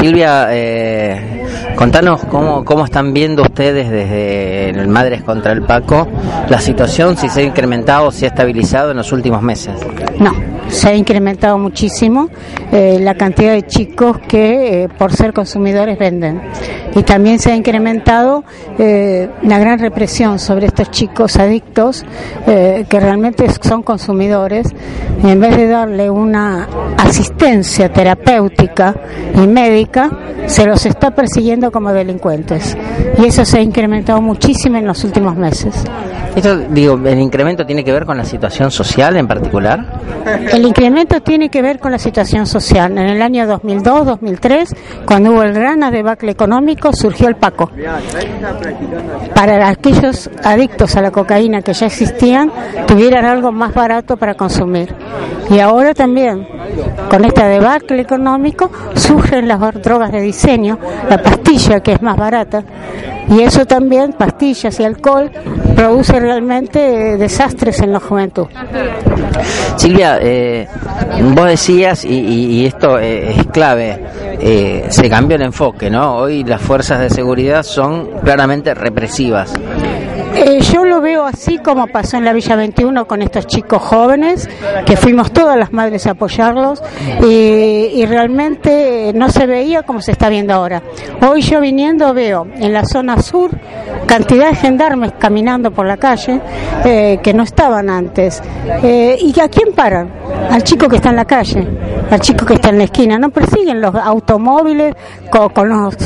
Silvia, eh, contanos cómo, cómo están viendo ustedes desde el Madres contra el Paco la situación, si se ha incrementado o se ha estabilizado en los últimos meses. No, se ha incrementado muchísimo eh, la cantidad de chicos que eh, por ser consumidores venden. Y también se ha incrementado eh, la gran represión sobre estos chicos adictos que realmente son consumidores. Y en vez de darle una asistencia terapéutica y médica, se los está persiguiendo como delincuentes. Y eso se ha incrementado muchísimo en los últimos meses. Esto, digo, ¿el incremento tiene que ver con la situación social en particular? El incremento tiene que ver con la situación social. En el año 2002-2003, cuando hubo el gran debacle económico, surgió el PACO. Para aquellos adictos a la cocaína que ya existían, tuvieran algo más barato para consumir. Y ahora también, con este debacle económico, surgen las drogas de diseño, la pastilla que es más barata, y eso también, pastillas y alcohol, produce realmente eh, desastres en la juventud. Silvia, eh, vos decías, y, y- y esto eh, es clave, eh, se cambió el enfoque, ¿no? Hoy las fuerzas de seguridad son claramente represivas. Eh, yo lo veo así como pasó en la Villa 21 con estos chicos jóvenes, que fuimos todas las madres a apoyarlos y, realmente eh, no se veía como se está viendo ahora. Hoy yo viniendo veo en la zona sur cantidad de gendarmes caminando por la calle eh, que no estaban antes. Eh, ¿Y a quién paran? Al chico que está en la calle, al chico que está en la esquina. No persiguen los automóviles co- con, los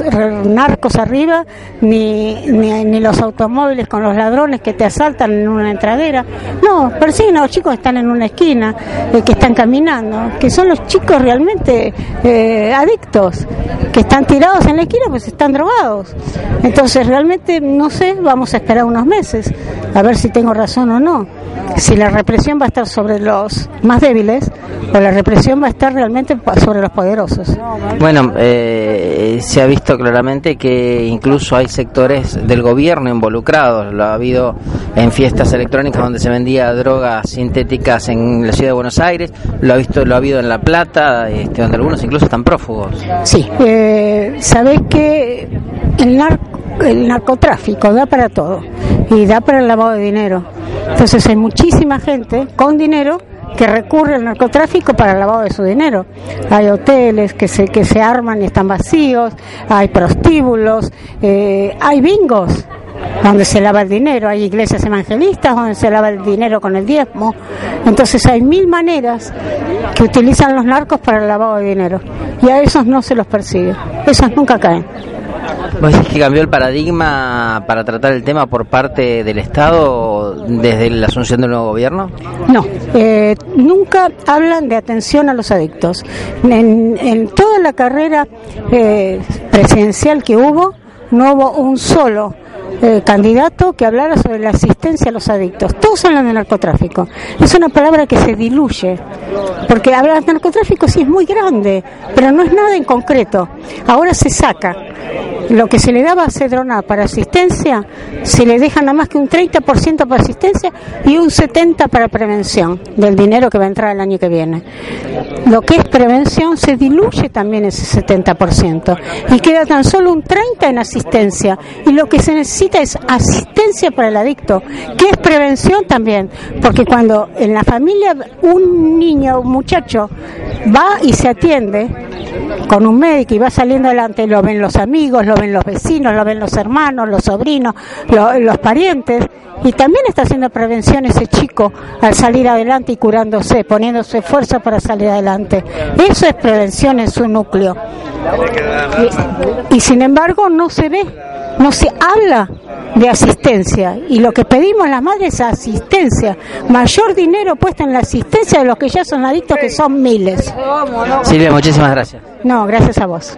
narcos arriba, ni, ni, ni los automóviles con los ladrones que te asaltan en una entradera. No, persiguen a los chicos que están en una esquina, eh, que están caminando, que son los chicos realmente eh, adictos, que están tirados en la esquina pues están drogados. Entonces realmente no sé, vamos a esperar unos meses a ver si tengo razón o no. Si la represión va a estar sobre los más débiles o la represión va a estar realmente pa- sobre los poderosos. Bueno, eh, se ha visto claramente que incluso hay sectores del gobierno involucrados. Lo ha habido en fiestas electrónicas donde se vendía drogas sintéticas en la ciudad de Buenos Aires. Lo ha visto, lo ha habido en La Plata, este, donde algunos incluso están prófugos. Sí, eh, sabés que el, el narcotráfico da para todo y da para el lavado de dinero. Entonces hay muchísima gente con dinero que recurre al narcotráfico para el lavado de su dinero. Hay hoteles que se, que se arman y están vacíos, hay prostíbulos, eh, hay bingos donde se lava el dinero, hay iglesias evangelistas donde se lava el dinero con el diezmo. Entonces hay mil maneras que utilizan los narcos para el lavado de dinero y a esos no se los persigue, esos nunca caen. ¿Vos decís que cambió el paradigma para tratar el tema por parte del Estado desde la asunción del nuevo gobierno? No, eh, nunca hablan de atención a los adictos. En, toda la carrera eh, presidencial que hubo, no hubo un solo eh, candidato que hablara sobre la asistencia a los adictos. Todos hablan de narcotráfico. Es una palabra que se diluye, porque hablar de narcotráfico sí es muy grande, pero no es nada en concreto. Ahora se saca lo que se le daba a Cedrona para asistencia, se le deja nada más que un 30% para asistencia y un 70% para prevención del dinero que va a entrar el año que viene. Lo que es prevención se diluye también ese 70% y queda tan solo un 30% en asistencia. Y lo que se necesita es asistencia para el adicto, que es prevención también, porque cuando en la familia un niño, un muchacho va y se atiende, con un médico y va saliendo adelante, lo ven los amigos, lo ven los vecinos, lo ven los hermanos, los sobrinos, lo- los parientes, y también está haciendo prevención ese chico al salir adelante y curándose, poniéndose fuerza para salir adelante. Eso es prevención en su núcleo. Y sin embargo no se ve, no se habla de asistencia. Y lo que pedimos las madres es asistencia, mayor dinero puesto en la asistencia de los que ya son adictos, que son miles. Silvia, muchísimas gracias. No, gracias a vos.